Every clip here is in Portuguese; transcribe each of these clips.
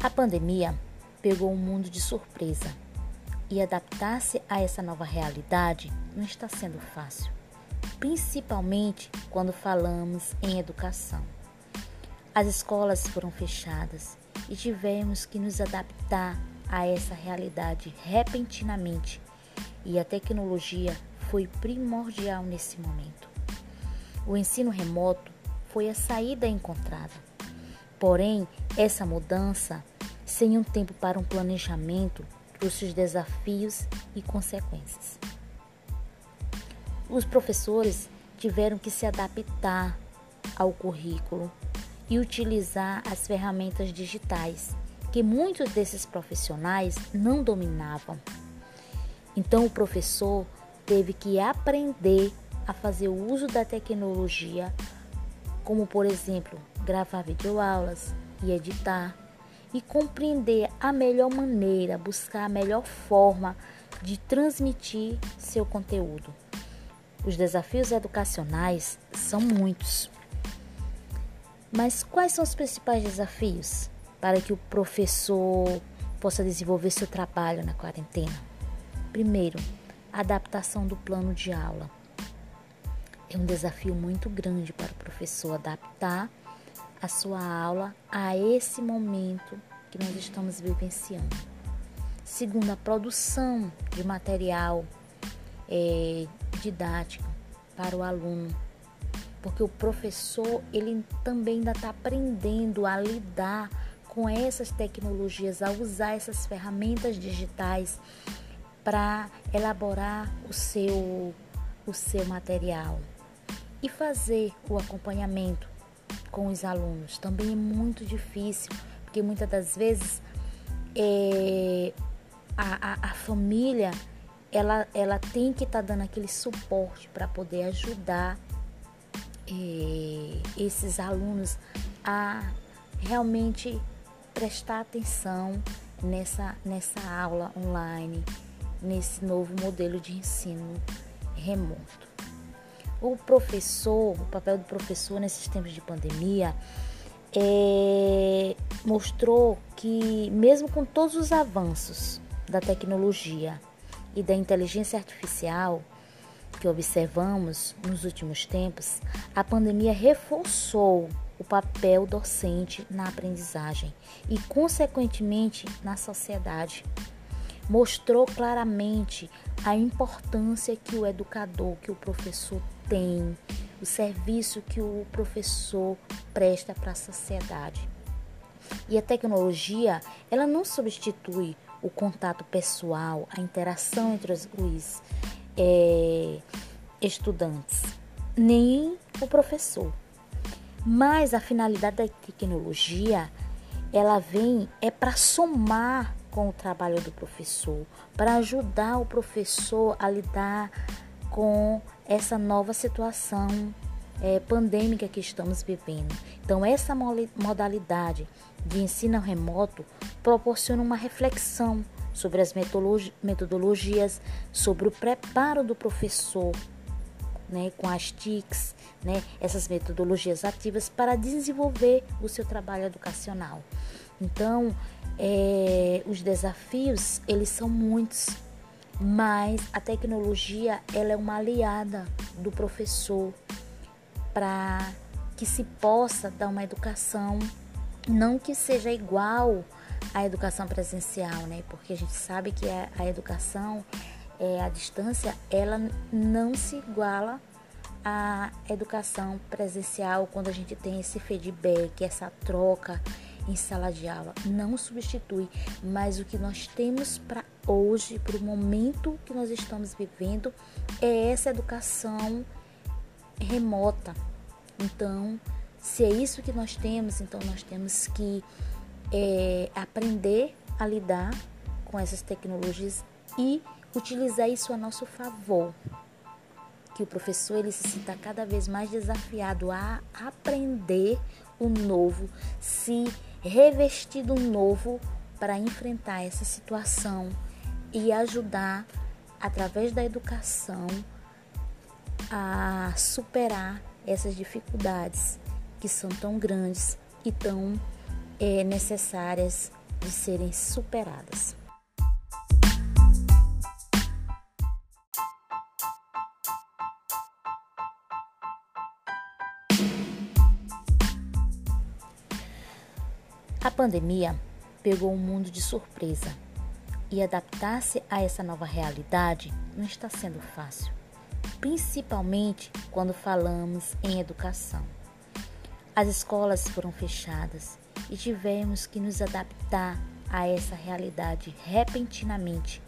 A pandemia pegou o mundo de surpresa e adaptar-se a essa nova realidade não está sendo fácil, principalmente quando falamos em educação. As escolas foram fechadas e tivemos que nos adaptar a essa realidade repentinamente, e a tecnologia foi primordial nesse momento. O ensino remoto foi a saída encontrada. Porém, essa mudança, sem um tempo para um planejamento, trouxe desafios e consequências. Os professores tiveram que se adaptar ao currículo e utilizar as ferramentas digitais que muitos desses profissionais não dominavam. Então, o professor teve que aprender a fazer o uso da tecnologia, como por exemplo, gravar videoaulas e editar, e compreender a melhor maneira, buscar a melhor forma de transmitir seu conteúdo. Os desafios educacionais são muitos. Mas quais são os principais desafios para que o professor possa desenvolver seu trabalho na quarentena? Primeiro, adaptação do plano de aula. É um desafio muito grande para o professor adaptar a sua aula a esse momento que nós estamos vivenciando. Segundo, a produção de material é, didático para o aluno, porque o professor ele também ainda está aprendendo a lidar com essas tecnologias, a usar essas ferramentas digitais para elaborar o seu, o seu material e fazer o acompanhamento com os alunos. Também é muito difícil, porque muitas das vezes é, a, a, a, família ela, ela tem que estar tá dando aquele suporte para poder ajudar é, esses alunos a realmente prestar atenção nessa, nessa aula online nesse novo modelo de ensino remoto. O professor, o papel do professor nesses tempos de pandemia, é, mostrou que, mesmo com todos os avanços da tecnologia e da inteligência artificial que observamos nos últimos tempos, a pandemia reforçou o papel docente na aprendizagem e, consequentemente, na sociedade. Mostrou claramente a importância que o educador, que o professor tem, o serviço que o professor presta para a sociedade. E a tecnologia, ela não substitui o contato pessoal, a interação entre os, os é, estudantes, nem o professor. Mas a finalidade da tecnologia, ela vem é para somar com o trabalho do professor, para ajudar o professor a lidar com essa nova situação é, pandêmica que estamos vivendo. Então, essa modalidade de ensino remoto proporciona uma reflexão sobre as metodologias, sobre o preparo do professor, né, com as TICs, né, essas metodologias ativas para desenvolver o seu trabalho educacional. Então, é, os desafios eles são muitos, mas a tecnologia ela é uma aliada do professor para que se possa dar uma educação não que seja igual à educação presencial, né? Porque a gente sabe que a, a educação é, a distância ela não se iguala à educação presencial quando a gente tem esse feedback, essa troca em sala de aula. Não substitui, mas o que nós temos para hoje, para o momento que nós estamos vivendo, é essa educação remota. Então, se é isso que nós temos, então nós temos que é, aprender a lidar com essas tecnologias e utilizar isso a nosso favor. Que o professor ele se sinta cada vez mais desafiado a aprender o novo, se revestir do novo para enfrentar essa situação e ajudar através da educação a superar essas dificuldades que são tão grandes e tão é, necessárias de serem superadas. A pandemia pegou o mundo de surpresa e adaptar-se a essa nova realidade não está sendo fácil, principalmente quando falamos em educação. As escolas foram fechadas e tivemos que nos adaptar a essa realidade repentinamente,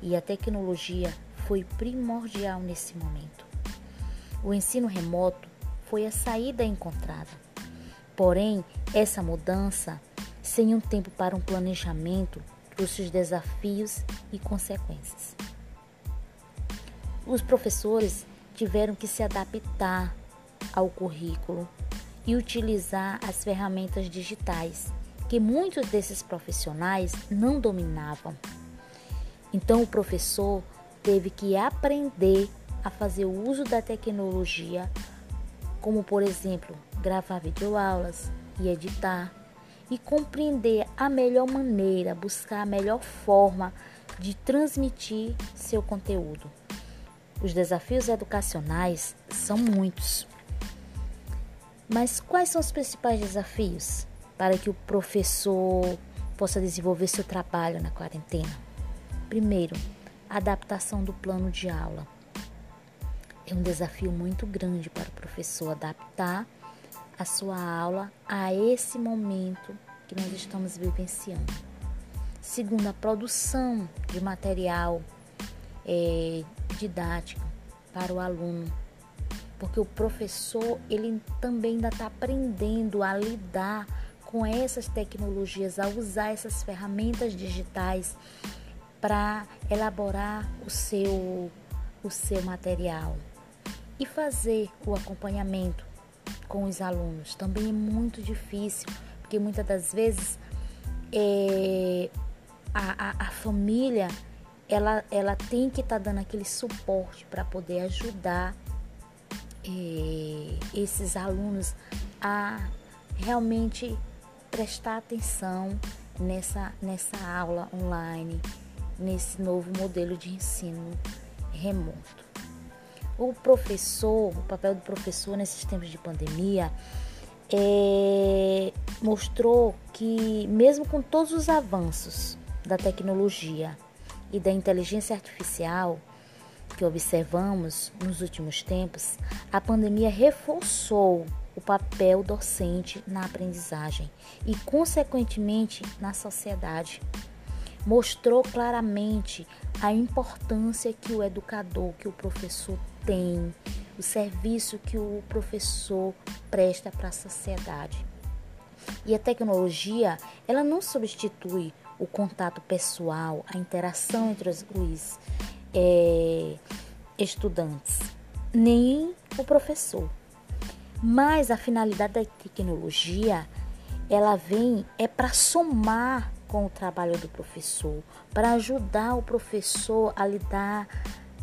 e a tecnologia foi primordial nesse momento. O ensino remoto foi a saída encontrada. Porém, essa mudança, sem um tempo para um planejamento, trouxe desafios e consequências. Os professores tiveram que se adaptar ao currículo e utilizar as ferramentas digitais que muitos desses profissionais não dominavam. Então o professor teve que aprender a fazer o uso da tecnologia, como por exemplo, gravar videoaulas e editar e compreender a melhor maneira, buscar a melhor forma de transmitir seu conteúdo. Os desafios educacionais são muitos. Mas quais são os principais desafios para que o professor possa desenvolver seu trabalho na quarentena? Primeiro, a adaptação do plano de aula. É um desafio muito grande para o professor adaptar a sua aula a esse momento que nós estamos vivenciando. Segundo, a produção de material é, didático para o aluno porque o professor ele também ainda está aprendendo a lidar com essas tecnologias, a usar essas ferramentas digitais para elaborar o seu, o seu material e fazer o acompanhamento com os alunos. Também é muito difícil, porque muitas das vezes é, a, a, a família ela, ela tem que estar tá dando aquele suporte para poder ajudar eh, esses alunos a realmente prestar atenção nessa, nessa aula online, nesse novo modelo de ensino remoto. O professor, o papel do professor nesses tempos de pandemia, é, mostrou que, mesmo com todos os avanços da tecnologia e da inteligência artificial, que observamos nos últimos tempos, a pandemia reforçou o papel docente na aprendizagem e, consequentemente, na sociedade. Mostrou claramente a importância que o educador, que o professor tem, o serviço que o professor presta para a sociedade. E a tecnologia, ela não substitui o contato pessoal, a interação entre os, é, estudantes, nem o professor. Mas a finalidade da tecnologia, ela vem é para somar com o trabalho do professor, para ajudar o professor a lidar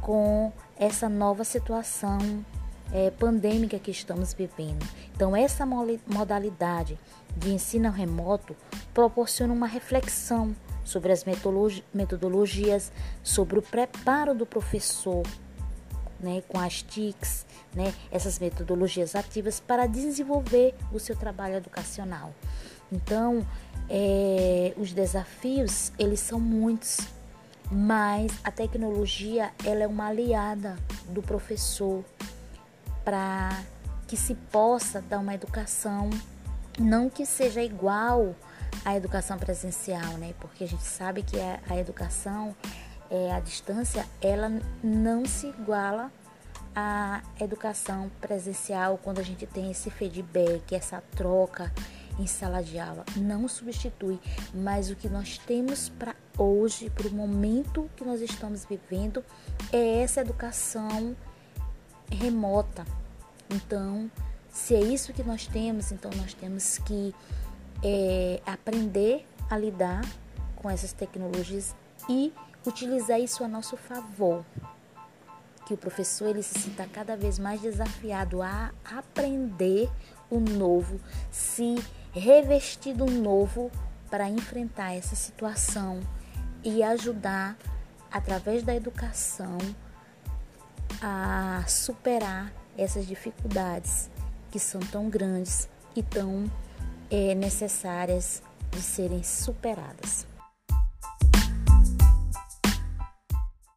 com essa nova situação é, pandêmica que estamos vivendo. Então, essa modalidade de ensino remoto proporciona uma reflexão sobre as metodologias, sobre o preparo do professor, né, com as TICs, né, essas metodologias ativas para desenvolver o seu trabalho educacional. Então, é, os desafios eles são muitos, mas a tecnologia ela é uma aliada do professor para que se possa dar uma educação não que seja igual à educação presencial, né? Porque a gente sabe que a, educação é, a distância ela não se iguala à educação presencial quando a gente tem esse feedback, essa troca em sala de aula. Não substitui, mas o que nós temos para hoje, para o momento que nós estamos vivendo, é essa educação remota. Então, se é isso que nós temos, então nós temos que é, aprender a lidar com essas tecnologias e utilizar isso a nosso favor. Que o professor ele se sinta cada vez mais desafiado a aprender o novo, se revestir do novo para enfrentar essa situação e ajudar, através da educação, a superar essas dificuldades que são tão grandes e tão é, necessárias de serem superadas.